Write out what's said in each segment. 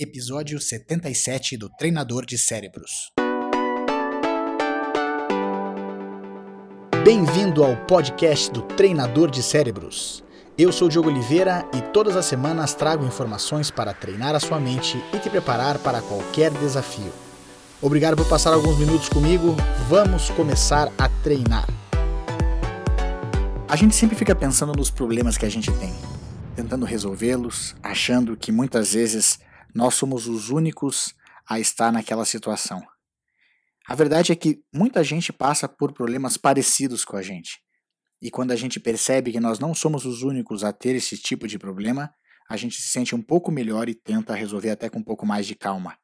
episódio 77 do Treinador de Cérebros. Bem-vindo ao podcast do Treinador de Cérebros. Eu sou Diogo Oliveira e todas as semanas trago informações para treinar a sua mente e te preparar para qualquer desafio. Obrigado por passar alguns minutos comigo. Vamos começar a treinar. A gente sempre fica pensando nos problemas que a gente tem, tentando resolvê-los, achando que muitas vezes nós somos os únicos a estar naquela situação. A verdade é que muita gente passa por problemas parecidos com a gente. E quando a gente percebe que nós não somos os únicos a ter esse tipo de problema, a gente se sente um pouco melhor e tenta resolver até com um pouco mais de calma.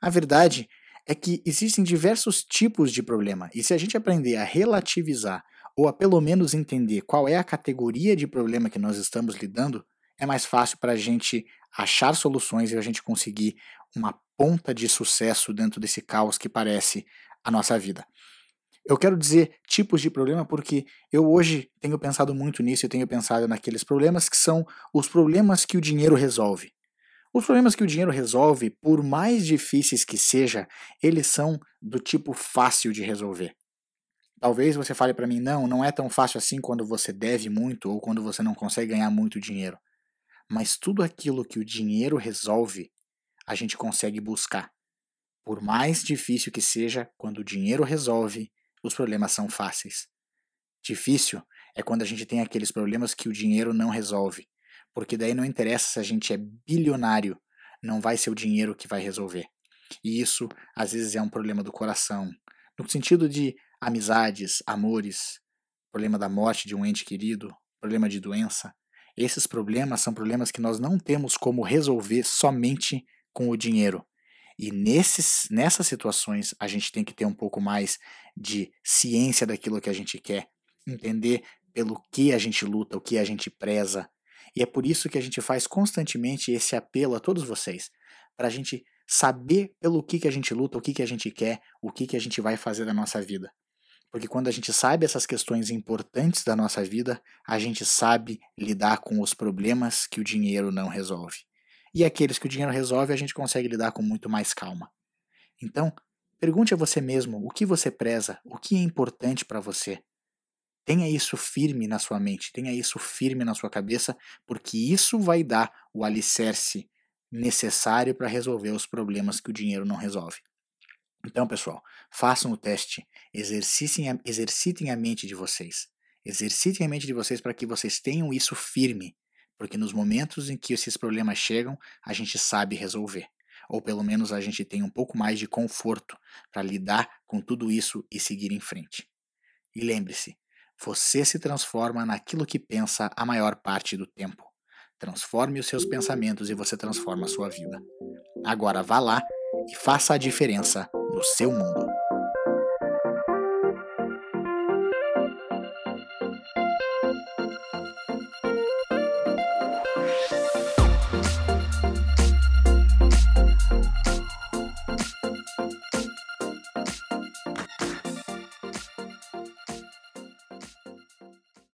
A verdade é que existem diversos tipos de problema, e se a gente aprender a relativizar ou a pelo menos entender qual é a categoria de problema que nós estamos lidando, é mais fácil para a gente achar soluções e a gente conseguir uma ponta de sucesso dentro desse caos que parece a nossa vida. Eu quero dizer tipos de problema porque eu hoje tenho pensado muito nisso e tenho pensado naqueles problemas que são os problemas que o dinheiro resolve. Os problemas que o dinheiro resolve, por mais difíceis que seja, eles são do tipo fácil de resolver. Talvez você fale para mim, não, não é tão fácil assim quando você deve muito ou quando você não consegue ganhar muito dinheiro. Mas tudo aquilo que o dinheiro resolve, a gente consegue buscar. Por mais difícil que seja, quando o dinheiro resolve, os problemas são fáceis. Difícil é quando a gente tem aqueles problemas que o dinheiro não resolve, porque daí não interessa se a gente é bilionário, não vai ser o dinheiro que vai resolver. E isso, às vezes, é um problema do coração, no sentido de amizades, amores, problema da morte de um ente querido, problema de doença. Esses problemas são problemas que nós não temos como resolver somente com o dinheiro. E nesses, nessas situações a gente tem que ter um pouco mais de ciência daquilo que a gente quer, entender pelo que a gente luta, o que a gente preza. E é por isso que a gente faz constantemente esse apelo a todos vocês, para a gente saber pelo que, que a gente luta, o que, que a gente quer, o que, que a gente vai fazer da nossa vida. Porque quando a gente sabe essas questões importantes da nossa vida, a gente sabe lidar com os problemas que o dinheiro não resolve. E aqueles que o dinheiro resolve, a gente consegue lidar com muito mais calma. Então, pergunte a você mesmo o que você preza, o que é importante para você. Tenha isso firme na sua mente, tenha isso firme na sua cabeça, porque isso vai dar o alicerce necessário para resolver os problemas que o dinheiro não resolve. Então, pessoal, façam o teste, exercitem a, exercitem a mente de vocês. Exercitem a mente de vocês para que vocês tenham isso firme, porque nos momentos em que esses problemas chegam, a gente sabe resolver. Ou pelo menos a gente tem um pouco mais de conforto para lidar com tudo isso e seguir em frente. E lembre-se, você se transforma naquilo que pensa a maior parte do tempo. Transforme os seus pensamentos e você transforma a sua vida. Agora vá lá e faça a diferença no seu mundo.